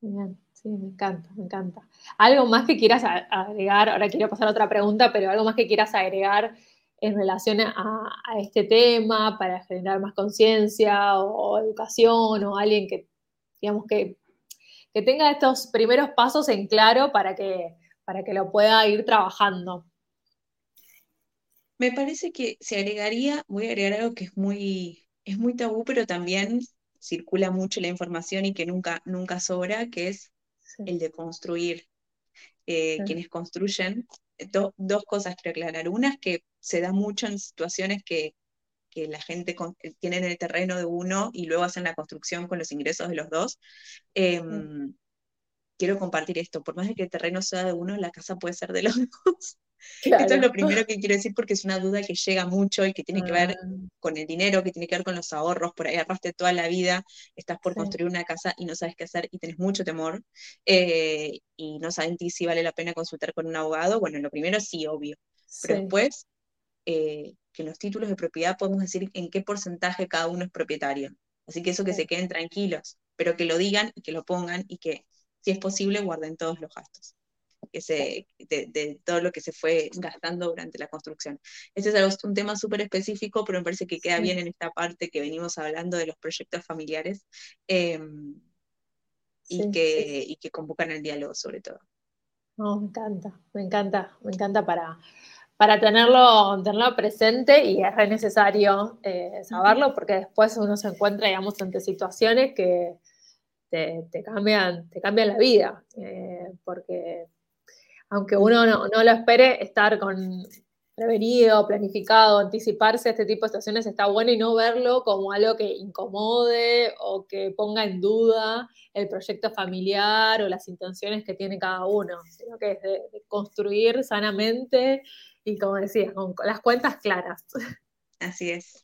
Bien, sí, me encanta, me encanta. ¿Algo más que quieras agregar? Ahora quiero pasar a otra pregunta, pero algo más que quieras agregar en relación a, este tema para generar más conciencia o, educación o alguien que, digamos, que, que, tenga estos primeros pasos en claro para que, para que lo pueda ir trabajando. Me parece que se agregaría, voy a agregar algo que es muy, es muy tabú, pero también circula mucho la información y que nunca, nunca sobra, que es el de construir. Eh, quienes construyen dos cosas quiero aclarar. Una es que se da mucho en situaciones que, la gente eh, tiene en el terreno de uno y luego hacen la construcción con los ingresos de los dos. Em, quiero compartir esto. Por más de que el terreno sea de uno, la casa puede ser de los dos. Esto es lo primero que quiero decir porque es una duda que llega mucho y que tiene que ver ah. con el dinero, que tiene que ver con los ahorros. Por ahí arraste toda la vida, estás por construir una casa y no sabes qué hacer y tenés mucho temor eh, y no sabes si vale la pena consultar con un abogado. Bueno, lo primero sí, obvio. Pero después, eh, que los títulos de propiedad podemos decir en qué porcentaje cada uno es propietario. Así que eso que se queden tranquilos, pero que lo digan y que lo pongan y que, si es posible, guarden todos los gastos que se, de, todo lo que se fue gastando durante la construcción. Este es un tema súper específico, pero me parece que queda bien en esta parte que venimos hablando de los proyectos familiares em, y, que, y que convocan el diálogo sobre todo. me encanta, me encanta, me encanta para, para tenerlo, tenerlo presente y es re necesario eh, saberlo porque después uno se encuentra, digamos, ante situaciones que te, cambian, te cambian la vida, eh, porque aunque uno no, lo espere, estar con prevenido, planificado, anticiparse a este tipo de situaciones está bueno y no verlo como algo que incomode o que ponga en duda el proyecto familiar o las intenciones que tiene cada uno, sino que es de, construir sanamente y, como decías, con, las cuentas claras. Así es.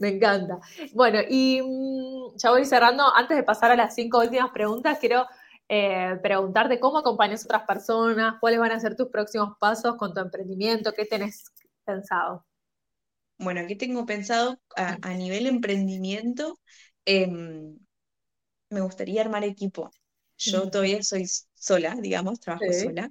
Me encanta. Bueno, y mm, ya voy cerrando. Antes de pasar a las cinco últimas preguntas, quiero eh, preguntarte cómo acompañas a otras personas, cuáles van a ser tus próximos pasos con tu emprendimiento, qué tenés pensado. Bueno, aquí tengo pensado a, nivel emprendimiento, em, me gustaría armar equipo. Yo todavía soy sola, digamos, trabajo sola.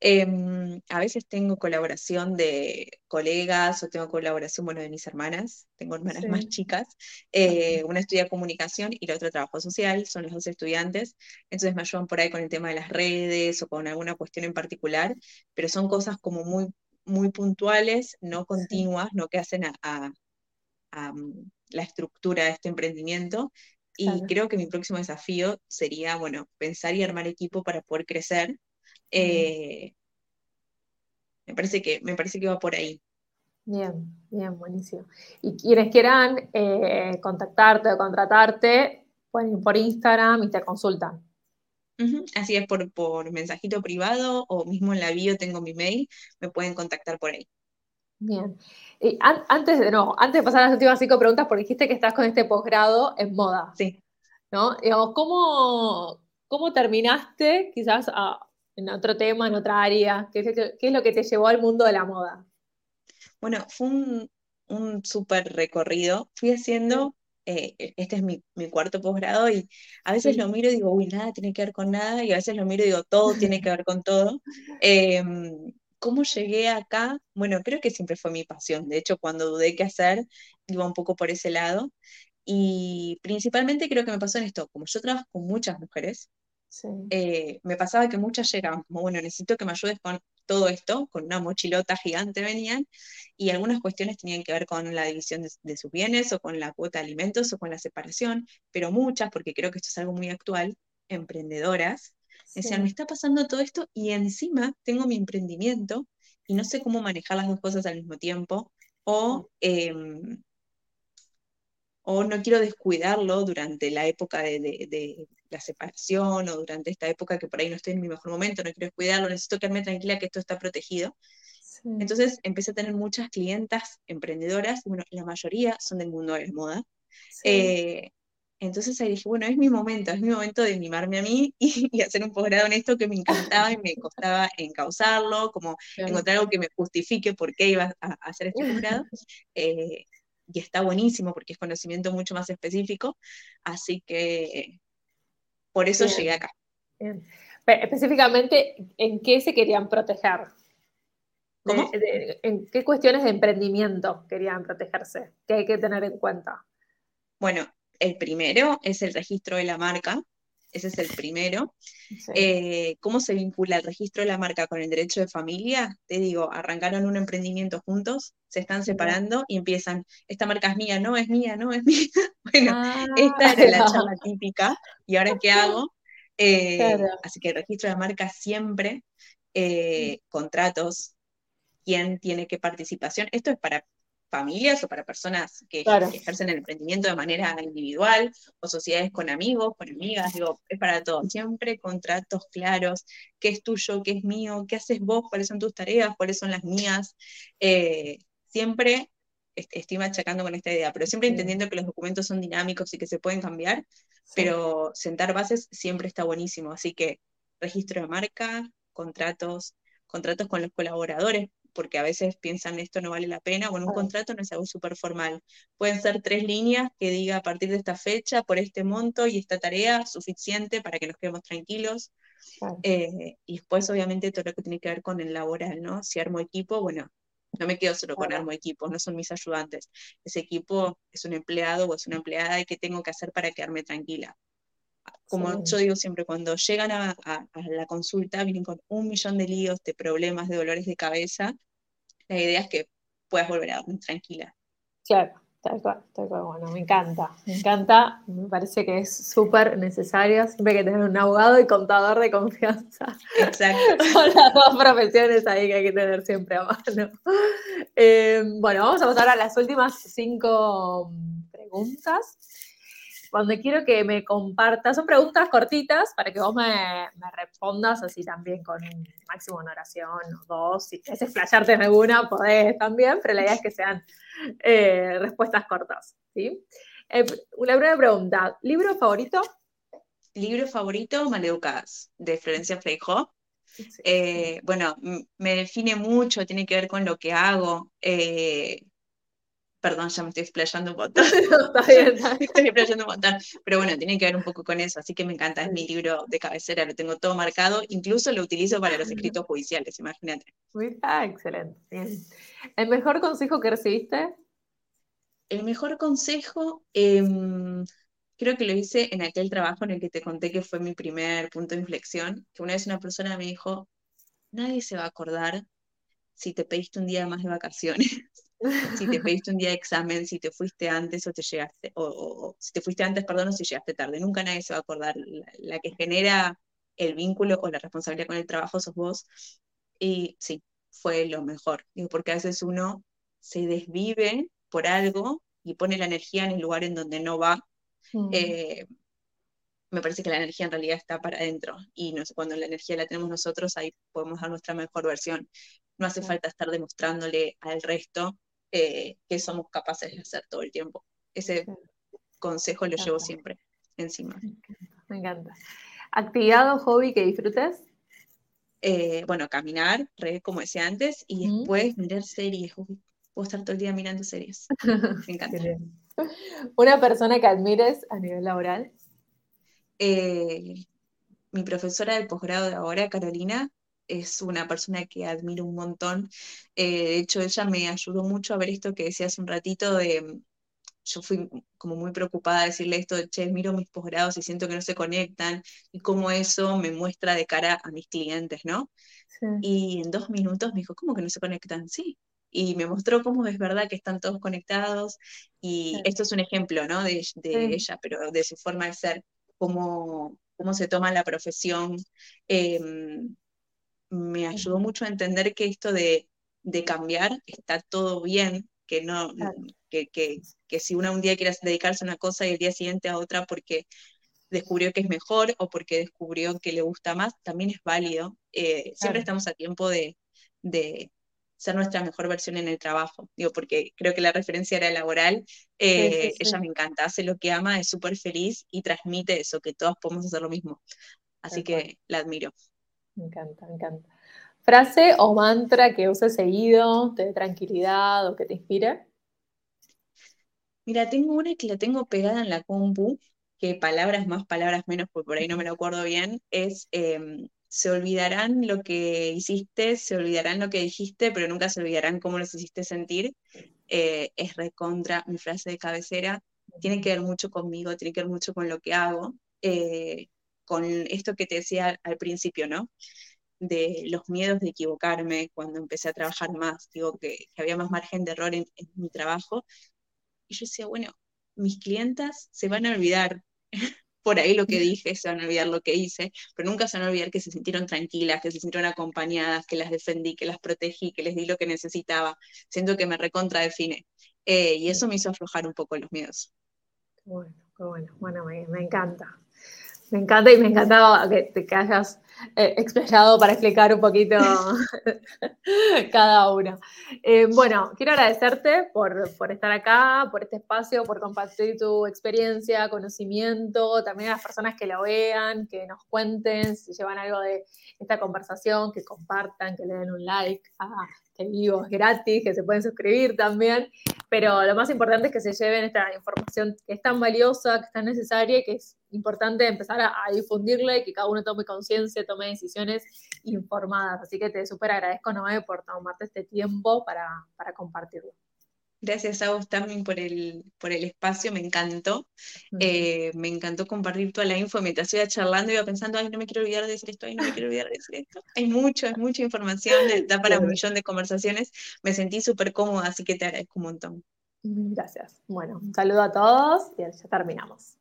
Em, a veces tengo colaboración de colegas o tengo colaboración, bueno, de mis hermanas, tengo hermanas más chicas. Eh, una estudia comunicación y la otra trabajo social, son los dos estudiantes, entonces me ayudan por ahí con el tema de las redes o con alguna cuestión en particular, pero son cosas como muy, muy puntuales, no continuas, no que hacen a, mm, la estructura de este emprendimiento y creo que mi próximo desafío sería, bueno, pensar y armar equipo para poder crecer. Eh, me, parece que, me parece que va por ahí. Bien, bien, buenísimo. Y quienes quieran eh, contactarte o contratarte, pueden ir por Instagram y te consultan. Así es, por, por mensajito privado o mismo en la bio tengo mi mail, me pueden contactar por ahí. Bien. Y antes de, no, antes de pasar a las últimas cinco preguntas, porque dijiste que estás con este posgrado en moda. Sí. ¿No? Digamos, ¿cómo, cómo terminaste quizás en otro tema, en otra área? ¿Qué es, lo que te llevó al mundo de la moda? Bueno, fue un, un súper recorrido. Fui haciendo eh, este es mi, cuarto posgrado y a veces lo miro y digo, uy, nada tiene que ver con nada, y a veces lo miro y digo, todo tiene que ver con todo. Em, ¿Cómo llegué acá? Bueno, creo que siempre fue mi pasión. De hecho, cuando dudé qué hacer, iba un poco por ese lado. Y principalmente creo que me pasó en esto, como yo trabajo con muchas mujeres, eh, me pasaba que muchas llegaban como, bueno, necesito que me ayudes con todo esto, con una mochilota gigante venían, y algunas cuestiones tenían que ver con la división de, sus bienes, o con la cuota de alimentos, o con la separación, pero muchas, porque creo que esto es algo muy actual, emprendedoras, decían, me está pasando todo esto y encima tengo mi emprendimiento y no sé cómo manejar las dos cosas al mismo tiempo, o o no quiero descuidarlo durante la época de, la separación o durante esta época que por ahí no estoy en mi mejor momento, no quiero descuidarlo, necesito quedarme tranquila que esto está protegido. Entonces empecé a tener muchas clientas emprendedoras, bueno, la mayoría son del mundo de la moda. Eh, entonces ahí dije, bueno, es mi momento, es mi momento de mimarme a mí y, hacer un posgrado en esto que me encantaba y me costaba encauzarlo, como encontrar algo que me justifique por qué iba a, hacer este posgrado. Eh, y está buenísimo porque es conocimiento mucho más específico, así que por eso llegué acá. Específicamente, ¿en qué se querían proteger? ¿Cómo? ¿En qué cuestiones de emprendimiento querían protegerse? ¿Qué hay que tener en cuenta? Bueno, el primero es el registro de la marca, ese es el primero. Eh, ¿Cómo se vincula el registro de la marca con el derecho de familia? Te digo, arrancaron un emprendimiento juntos, se están separando y empiezan, esta marca es mía, no es mía, no es mía. bueno, ah. esta era la charla típica. ¿Y ahora qué hago? Eh, así que el registro de la marca siempre, eh, contratos, quién tiene qué participación. Esto es para familias o para personas que, ejercen el emprendimiento de manera individual o sociedades con amigos, con amigas, digo, es para todo. Siempre contratos claros, qué es tuyo, qué es mío, qué haces vos, cuáles son tus tareas, cuáles son las mías. Eh, siempre estoy machacando con esta idea, pero siempre entendiendo que los documentos son dinámicos y que se pueden cambiar, pero sentar bases siempre está buenísimo. Así que registro de marca, contratos, contratos con los colaboradores, porque a veces piensan esto no vale la pena, bueno, un contrato no es algo súper formal. Pueden ser tres líneas que diga a partir de esta fecha, por este monto y esta tarea, suficiente para que nos quedemos tranquilos. Eh, y después, obviamente, todo lo que tiene que ver con el laboral, ¿no? Si armo equipo, bueno, no me quedo solo con armo equipo, no son mis ayudantes. Ese equipo es un empleado o es una empleada y qué tengo que hacer para quedarme tranquila. Como yo digo siempre, cuando llegan a, a, la consulta, vienen con un millón de líos, de problemas, de dolores de cabeza, la idea es que puedas volver a dormir tranquila. Claro, tal cual, tal cual. Bueno, me encanta, me encanta, me parece que es súper necesario siempre que tener un abogado y contador de confianza. Exacto. Son las dos profesiones ahí que hay que tener siempre a mano. Eh, bueno, vamos a pasar a las últimas cinco preguntas donde quiero que me compartas, son preguntas cortitas para que vos me, respondas así también con un máximo una oración o dos. Si quieres explayarte en alguna, podés también, pero la idea es que sean eh, respuestas cortas. ¿sí? Eh, una primera pregunta, ¿libro favorito? Libro favorito, Maleducadas, de Florencia Freijo. Eh, bueno, me define mucho, tiene que ver con lo que hago. Perdón, ya me estoy explayando un montón. está bien, Estoy explayando un montón. Pero bueno, tiene que ver un poco con eso, así que me encanta. Es mi libro de cabecera, lo tengo todo marcado. Incluso lo utilizo para los escritos judiciales, imagínate. Ah, excelente. ¿El mejor consejo que recibiste? El mejor consejo, em, creo que lo hice en aquel trabajo en el que te conté que fue mi primer punto de inflexión, que una vez una persona me dijo, nadie se va a acordar si te pediste un día más de vacaciones si te pediste un día de examen, si te fuiste antes o te llegaste, o, si te fuiste antes, perdón, o si llegaste tarde. Nunca nadie se va a acordar. La, que genera el vínculo o la responsabilidad con el trabajo sos vos. Y sí, fue lo mejor. Digo, porque a veces uno se desvive por algo y pone la energía en el lugar en donde no va. Mm. Eh, me parece que la energía en realidad está para adentro y no sé, cuando la energía la tenemos nosotros, ahí podemos dar nuestra mejor versión. No hace falta estar demostrándole al resto eh, que somos capaces de hacer todo el tiempo. Ese consejo lo llevo siempre encima. Me encanta. ¿Actividad o hobby que disfrutes? Eh, bueno, caminar, como decía antes, y después mirar series. Puedo estar todo el día mirando series. Me encanta. ¿Una persona que admires a nivel laboral? Eh, mi profesora del posgrado de ahora, Carolina, es una persona que admiro un montón. Eh, de hecho, ella me ayudó mucho a ver esto que decía hace un ratito de, yo fui como muy preocupada de decirle esto de, che, miro mis posgrados y siento que no se conectan y cómo eso me muestra de cara a mis clientes, ¿no? Y en dos minutos me dijo, ¿cómo que no se conectan? Sí. Y me mostró cómo es verdad que están todos conectados y esto es un ejemplo, ¿no? De, ella, pero de su forma de ser, cómo, cómo se toma la profesión. Em, me ayudó mucho a entender que esto de, cambiar está todo bien, que no, que, que, si una un día quiere dedicarse a una cosa y el día siguiente a otra porque descubrió que es mejor o porque descubrió que le gusta más, también es válido. Eh, siempre estamos a tiempo de, de, ser nuestra mejor versión en el trabajo. Digo, porque creo que la referencia era laboral. Eh, ella me encanta, hace lo que ama, es súper feliz y transmite eso, que todos podemos hacer lo mismo. Así que la admiro. Me encanta, me encanta. ¿Frase o mantra que uses seguido, te dé tranquilidad o que te inspire? Mira, tengo una que la tengo pegada en la compu, que palabras más, palabras menos, porque por ahí no me lo acuerdo bien, es em, se olvidarán lo que hiciste, se olvidarán lo que dijiste, pero nunca se olvidarán cómo los hiciste sentir. Eh, es recontra mi frase de cabecera. Tiene que ver mucho conmigo, tiene que ver mucho con lo que hago. Eh, con esto que te decía al principio, ¿no? De los miedos de equivocarme cuando empecé a trabajar más, digo que, había más margen de error en, mi trabajo. Y yo decía, bueno, mis clientas se van a olvidar por ahí lo que dije, se van a olvidar lo que hice, pero nunca se van a olvidar que se sintieron tranquilas, que se sintieron acompañadas, que las defendí, que las protegí, que les di lo que necesitaba. Siento que me recontra define. Eh, y eso me hizo aflojar un poco los miedos. Bueno, bueno, bueno, me encanta. Me encanta y me encantaba que te hayas eh, explayado para explicar un poquito cada uno. Eh, bueno, quiero agradecerte por, por, estar acá, por este espacio, por compartir tu experiencia, conocimiento, también a las personas que lo vean, que nos cuenten si llevan algo de esta conversación, que compartan, que le den un like este vivo, es gratis, que se pueden suscribir también, pero lo más importante es que se lleven esta información que es tan valiosa, que es tan necesaria que es importante empezar a, difundirla y que cada uno tome conciencia, tome decisiones informadas. Así que te súper agradezco, Noé, por tomarte este tiempo para, compartirlo. Gracias a vos también por el, por el espacio, me encantó. Eh, me encantó compartir toda la info. Mientras iba charlando, iba pensando, ay, no me quiero olvidar de decir esto, ay, no me quiero olvidar de decir esto. Hay mucho, hay mucha información, da para un millón de conversaciones. Me sentí súper cómoda, así que te agradezco un montón. Gracias. Bueno, un saludo a todos y ya terminamos.